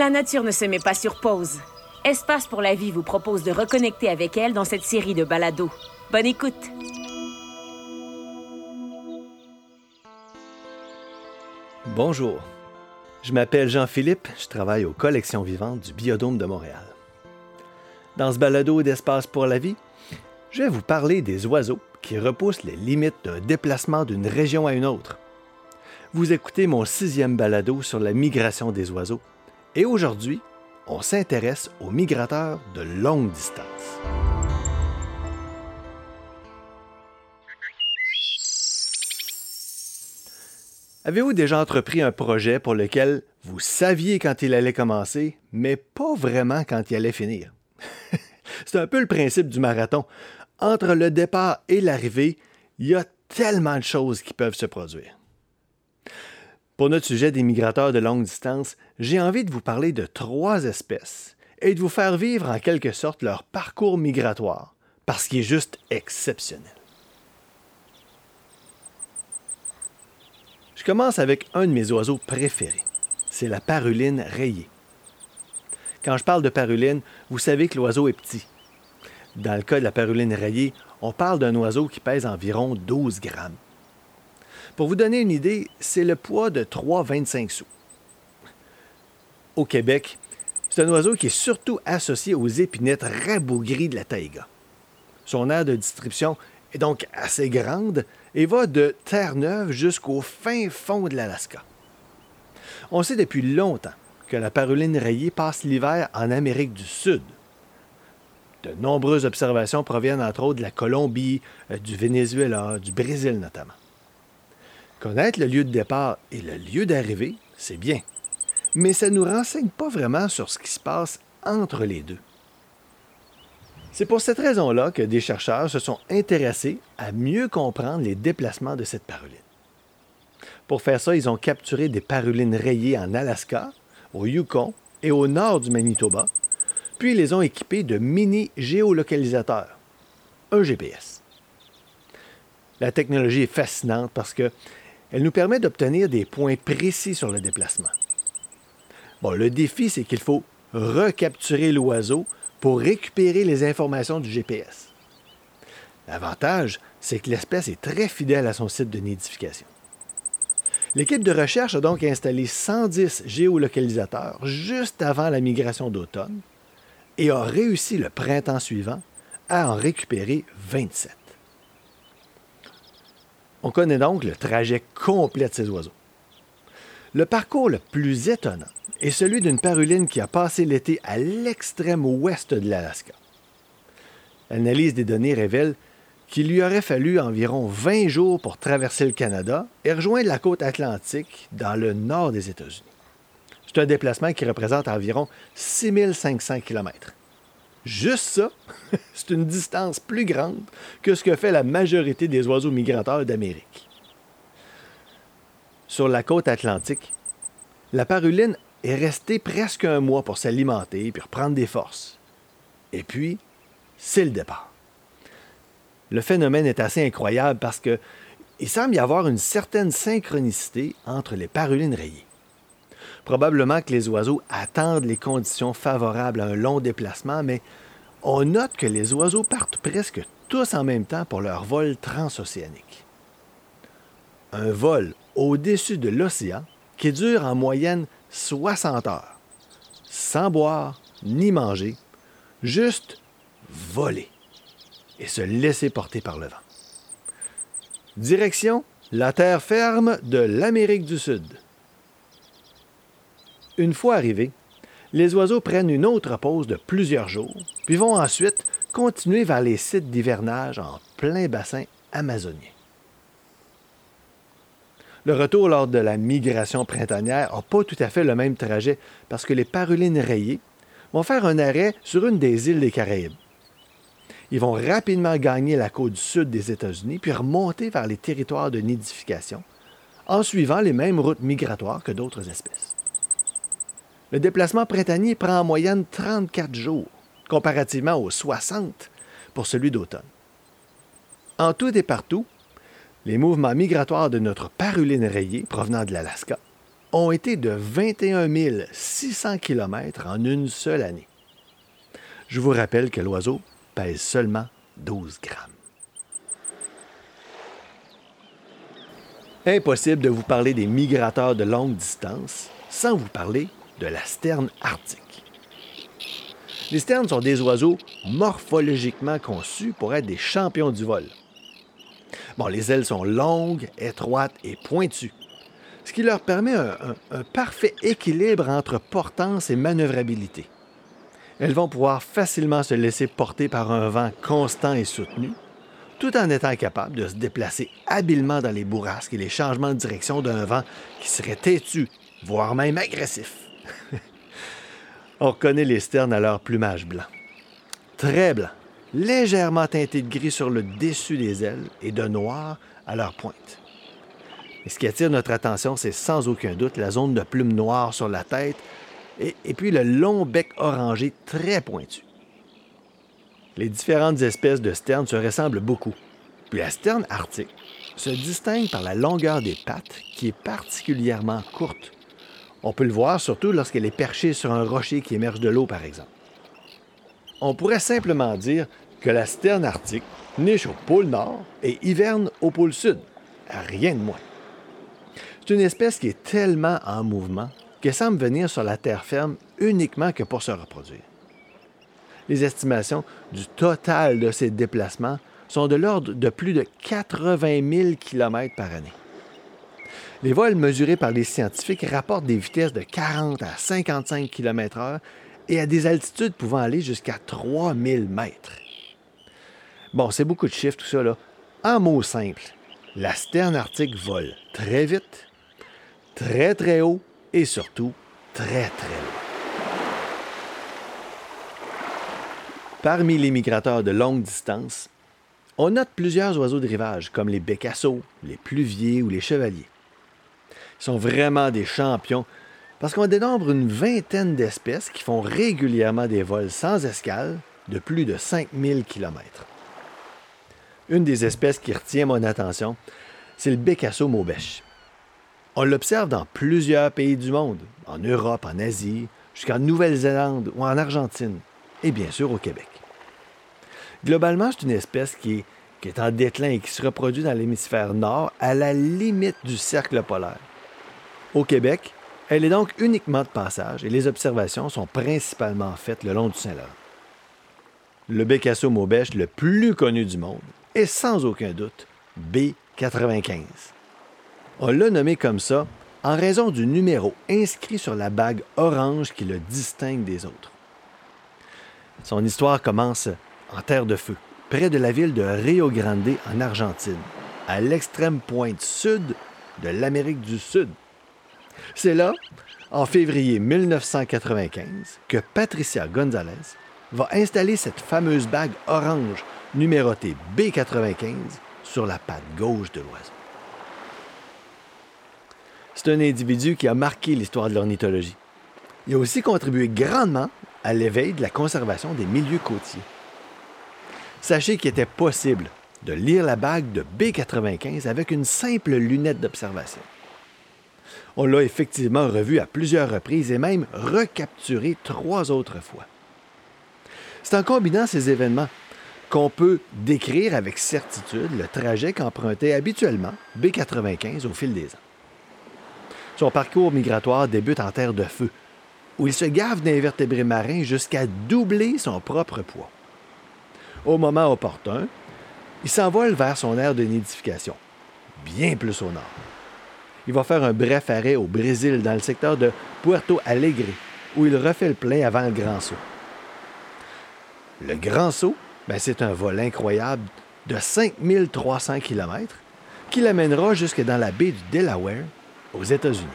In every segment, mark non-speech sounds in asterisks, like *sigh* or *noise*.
La nature ne se met pas sur pause. Espace pour la vie vous propose de reconnecter avec elle dans cette série de balados. Bonne écoute! Bonjour. Je m'appelle Jean-Philippe, je travaille aux collections vivantes du Biodôme de Montréal. Dans ce balado d'Espace pour la vie, je vais vous parler des oiseaux qui repoussent les limites d'un déplacement d'une région à une autre. Vous écoutez mon sixième balado sur la migration des oiseaux, et aujourd'hui, on s'intéresse aux migrateurs de longue distance. Avez-vous déjà entrepris un projet pour lequel vous saviez quand il allait commencer, mais pas vraiment quand il allait finir? *laughs* C'est un peu le principe du marathon. Entre le départ et l'arrivée, il y a tellement de choses qui peuvent se produire. Pour notre sujet des migrateurs de longue distance, j'ai envie de vous parler de trois espèces et de vous faire vivre en quelque sorte leur parcours migratoire, parce qu'il est juste exceptionnel. Je commence avec un de mes oiseaux préférés. C'est la paruline rayée. Quand je parle de paruline, vous savez que l'oiseau est petit. Dans le cas de la paruline rayée, on parle d'un oiseau qui pèse environ 12 grammes. Pour vous donner une idée, c'est le poids de 3,25 sous. Au Québec, c'est un oiseau qui est surtout associé aux épinettes rabougries de la taïga. Son aire de distribution est donc assez grande et va de Terre-Neuve jusqu'au fin fond de l'Alaska. On sait depuis longtemps que la paruline rayée passe l'hiver en Amérique du Sud. De nombreuses observations proviennent entre autres de la Colombie, euh, du Venezuela, du Brésil notamment. Connaître le lieu de départ et le lieu d'arrivée, c'est bien, mais ça ne nous renseigne pas vraiment sur ce qui se passe entre les deux. C'est pour cette raison-là que des chercheurs se sont intéressés à mieux comprendre les déplacements de cette paruline. Pour faire ça, ils ont capturé des parulines rayées en Alaska, au Yukon et au nord du Manitoba, puis ils les ont équipées de mini-géolocalisateurs, un GPS. La technologie est fascinante parce qu'elle nous permet d'obtenir des points précis sur le déplacement. Le défi, c'est qu'il faut recapturer l'oiseau pour récupérer les informations du GPS. L'avantage, c'est que l'espèce est très fidèle à son site de nidification. L'équipe de recherche a donc installé 110 géolocalisateurs juste avant la migration d'automne et a réussi le printemps suivant à en récupérer 27. On connaît donc le trajet complet de ces oiseaux. Le parcours le plus étonnant est celui d'une paruline qui a passé l'été à l'extrême ouest de l'Alaska. L'analyse des données révèle qu'il lui aurait fallu environ 20 jours pour traverser le Canada et rejoindre la côte atlantique dans le nord des États-Unis. C'est un déplacement qui représente environ 6500 km. Juste ça, *laughs* c'est une distance plus grande que ce que fait la majorité des oiseaux migrateurs d'Amérique. Sur la côte atlantique, la paruline est restée presque un mois pour s'alimenter puis reprendre des forces. Et puis, c'est le départ. Le phénomène est assez incroyable parce que il semble y avoir une certaine synchronicité entre les parulines rayées. Probablement que les oiseaux attendent les conditions favorables à un long déplacement, mais on note que les oiseaux partent presque tous en même temps pour leur vol transocéanique. Un vol au-dessus de l'océan qui dure en moyenne 60 heures, sans boire ni manger, juste voler et se laisser porter par le vent. Direction la terre ferme de l'Amérique du Sud. Une fois arrivés, les oiseaux prennent une autre pause de plusieurs jours, puis vont ensuite continuer vers les sites d'hivernage en plein bassin amazonien. Le retour lors de la migration printanière n'a pas tout à fait le même trajet parce que les parulines rayées vont faire un arrêt sur une des îles des Caraïbes. Ils vont rapidement gagner la côte sud des États-Unis puis remonter vers les territoires de nidification en suivant les mêmes routes migratoires que d'autres espèces. Le déplacement printanier prend en moyenne 34 jours, comparativement aux 60 pour celui d'automne. En tout et partout, les mouvements migratoires de notre paruline rayée provenant de l'Alaska ont été de 21 600 km en une seule année. Je vous rappelle que l'oiseau pèse seulement 12 grammes. Impossible de vous parler des migrateurs de longue distance sans vous parler de la sterne arctique. Les sternes sont des oiseaux morphologiquement conçus pour être des champions du vol. Bon, les ailes sont longues, étroites et pointues, ce qui leur permet un, parfait équilibre entre portance et manœuvrabilité. Elles vont pouvoir facilement se laisser porter par un vent constant et soutenu, tout en étant capables de se déplacer habilement dans les bourrasques et les changements de direction d'un vent qui serait têtu, voire même agressif. *laughs* On reconnaît les sternes à leur plumage blanc. Très blanc, légèrement teinté de gris sur le dessus des ailes et de noir à leur pointe. Et ce qui attire notre attention, c'est sans aucun doute la zone de plumes noires sur la tête et, et puis le long bec orangé très pointu. Les différentes espèces de sternes se ressemblent beaucoup. Puis la sterne arctique se distingue par la longueur des pattes qui est particulièrement courte on peut le voir surtout lorsqu'elle est perchée sur un rocher qui émerge de l'eau, par exemple. On pourrait simplement dire que la sterne arctique niche au pôle Nord et hiverne au pôle Sud. Rien de moins. C'est une espèce qui est tellement en mouvement qu'elle semble venir sur la terre ferme uniquement que pour se reproduire. Les estimations du total de ces déplacements sont de l'ordre de plus de 80 000 km par année. Les vols mesurés par les scientifiques rapportent des vitesses de 40 à 55 km/h et à des altitudes pouvant aller jusqu'à 3000 mètres. Bon, c'est beaucoup de chiffres tout ça, là. En mots simples, la sterne arctique vole très vite, très très haut et surtout très très loin. Parmi les migrateurs de longue distance, on note plusieurs oiseaux de rivage comme les bécassos, les pluviers ou les chevaliers sont vraiment des champions parce qu'on dénombre une vingtaine d'espèces qui font régulièrement des vols sans escale de plus de 5000 km. Une des espèces qui retient mon attention, c'est le bécasso maubèche. On l'observe dans plusieurs pays du monde, en Europe, en Asie, jusqu'en Nouvelle-Zélande ou en Argentine, et bien sûr au Québec. Globalement, c'est une espèce qui est, qui est en déclin et qui se reproduit dans l'hémisphère nord à la limite du cercle polaire. Au Québec, elle est donc uniquement de passage et les observations sont principalement faites le long du Saint-Laurent. Le Bécasso maubèche le plus connu du monde est sans aucun doute B95. On l'a nommé comme ça en raison du numéro inscrit sur la bague orange qui le distingue des autres. Son histoire commence en Terre de Feu, près de la ville de Rio Grande en Argentine, à l'extrême pointe sud de l'Amérique du Sud. C'est là, en février 1995, que Patricia Gonzalez va installer cette fameuse bague orange numérotée B95 sur la patte gauche de l'oiseau. C'est un individu qui a marqué l'histoire de l'ornithologie. Il a aussi contribué grandement à l'éveil de la conservation des milieux côtiers. Sachez qu'il était possible de lire la bague de B95 avec une simple lunette d'observation. On l'a effectivement revu à plusieurs reprises et même recapturé trois autres fois. C'est en combinant ces événements qu'on peut décrire avec certitude le trajet qu'empruntait habituellement B-95 au fil des ans. Son parcours migratoire débute en terre de feu, où il se gave d'invertébrés marins jusqu'à doubler son propre poids. Au moment opportun, il s'envole vers son aire de nidification, bien plus au nord il va faire un bref arrêt au Brésil dans le secteur de Puerto Alegre, où il refait le plein avant le Grand Saut. Le Grand Saut, ben, c'est un vol incroyable de 5300 km qui l'amènera jusque dans la baie du Delaware, aux États-Unis.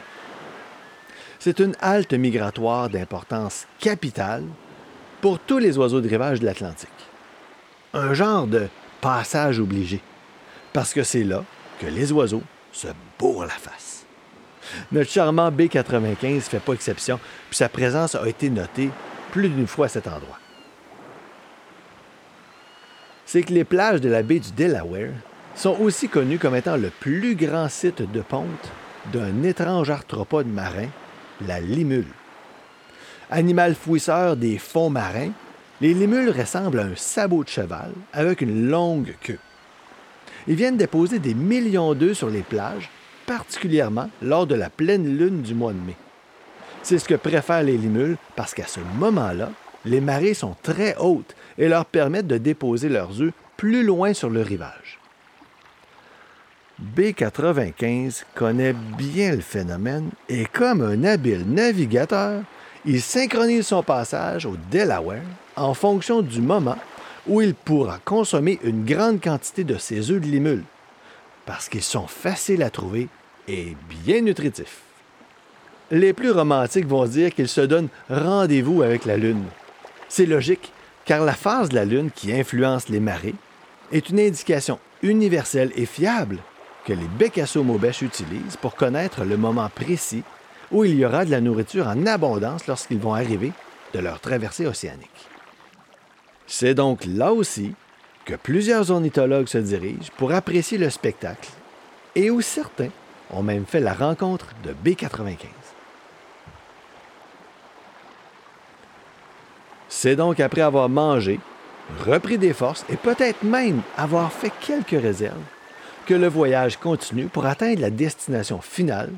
C'est une halte migratoire d'importance capitale pour tous les oiseaux de rivage de l'Atlantique. Un genre de passage obligé, parce que c'est là que les oiseaux se bourre la face. Notre charmant B95 ne fait pas exception, puis sa présence a été notée plus d'une fois à cet endroit. C'est que les plages de la baie du Delaware sont aussi connues comme étant le plus grand site de ponte d'un étrange arthropode marin, la limule. Animal fouisseur des fonds marins, les limules ressemblent à un sabot de cheval avec une longue queue. Ils viennent déposer des millions d'œufs sur les plages, particulièrement lors de la pleine lune du mois de mai. C'est ce que préfèrent les limules parce qu'à ce moment-là, les marées sont très hautes et leur permettent de déposer leurs œufs plus loin sur le rivage. B95 connaît bien le phénomène et comme un habile navigateur, il synchronise son passage au Delaware en fonction du moment où il pourra consommer une grande quantité de ces œufs de limule, parce qu'ils sont faciles à trouver et bien nutritifs. Les plus romantiques vont dire qu'ils se donnent rendez-vous avec la Lune. C'est logique, car la phase de la Lune qui influence les marées est une indication universelle et fiable que les Bécassos-Maubèches utilisent pour connaître le moment précis où il y aura de la nourriture en abondance lorsqu'ils vont arriver de leur traversée océanique. C'est donc là aussi que plusieurs ornithologues se dirigent pour apprécier le spectacle et où certains ont même fait la rencontre de B95. C'est donc après avoir mangé, repris des forces et peut-être même avoir fait quelques réserves que le voyage continue pour atteindre la destination finale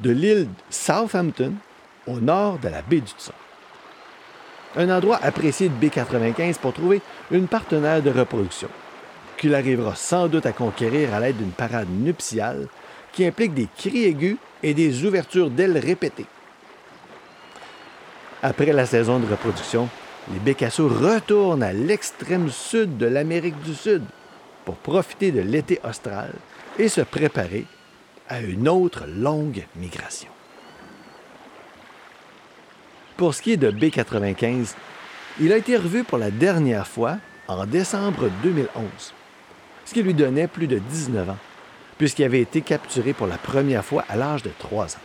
de l'île Southampton au nord de la baie du Son. Un endroit apprécié de B95 pour trouver une partenaire de reproduction, qu'il arrivera sans doute à conquérir à l'aide d'une parade nuptiale qui implique des cris aigus et des ouvertures d'ailes répétées. Après la saison de reproduction, les bécassos retournent à l'extrême sud de l'Amérique du Sud pour profiter de l'été austral et se préparer à une autre longue migration. Pour ce qui est de B95, il a été revu pour la dernière fois en décembre 2011, ce qui lui donnait plus de 19 ans, puisqu'il avait été capturé pour la première fois à l'âge de 3 ans.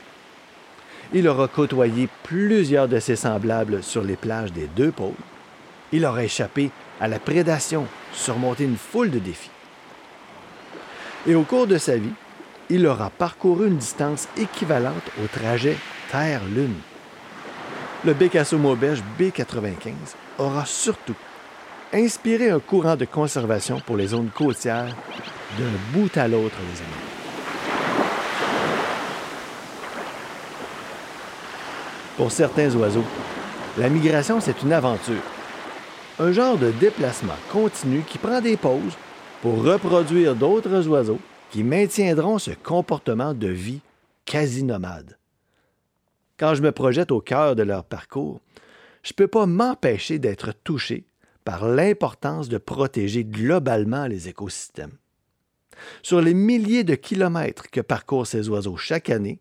Il aura côtoyé plusieurs de ses semblables sur les plages des deux pôles. Il aura échappé à la prédation, surmonté une foule de défis. Et au cours de sa vie, il aura parcouru une distance équivalente au trajet Terre-Lune. Le Bécasso Maubèche B95 aura surtout inspiré un courant de conservation pour les zones côtières d'un bout à l'autre des animaux. Pour certains oiseaux, la migration, c'est une aventure. Un genre de déplacement continu qui prend des pauses pour reproduire d'autres oiseaux qui maintiendront ce comportement de vie quasi nomade. Quand je me projette au cœur de leur parcours, je ne peux pas m'empêcher d'être touché par l'importance de protéger globalement les écosystèmes. Sur les milliers de kilomètres que parcourent ces oiseaux chaque année,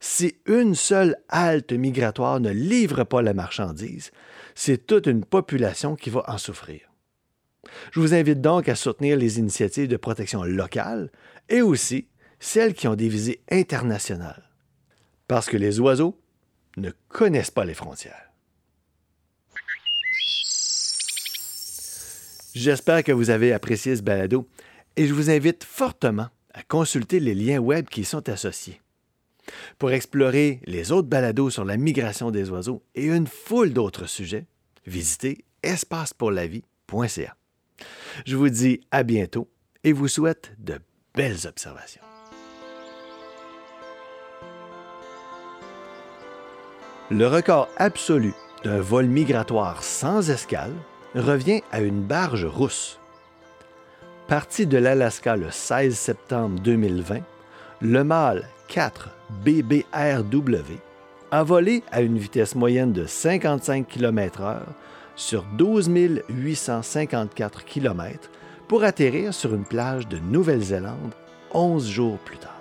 si une seule halte migratoire ne livre pas la marchandise, c'est toute une population qui va en souffrir. Je vous invite donc à soutenir les initiatives de protection locale et aussi celles qui ont des visées internationales, parce que les oiseaux ne connaissent pas les frontières. J'espère que vous avez apprécié ce balado et je vous invite fortement à consulter les liens web qui y sont associés. Pour explorer les autres balados sur la migration des oiseaux et une foule d'autres sujets, visitez espacepourlavie.ca. Je vous dis à bientôt et vous souhaite de belles observations. Le record absolu d'un vol migratoire sans escale revient à une barge rousse. Parti de l'Alaska le 16 septembre 2020, le mâle 4 BBRW a volé à une vitesse moyenne de 55 km/h sur 12 854 km pour atterrir sur une plage de Nouvelle-Zélande 11 jours plus tard.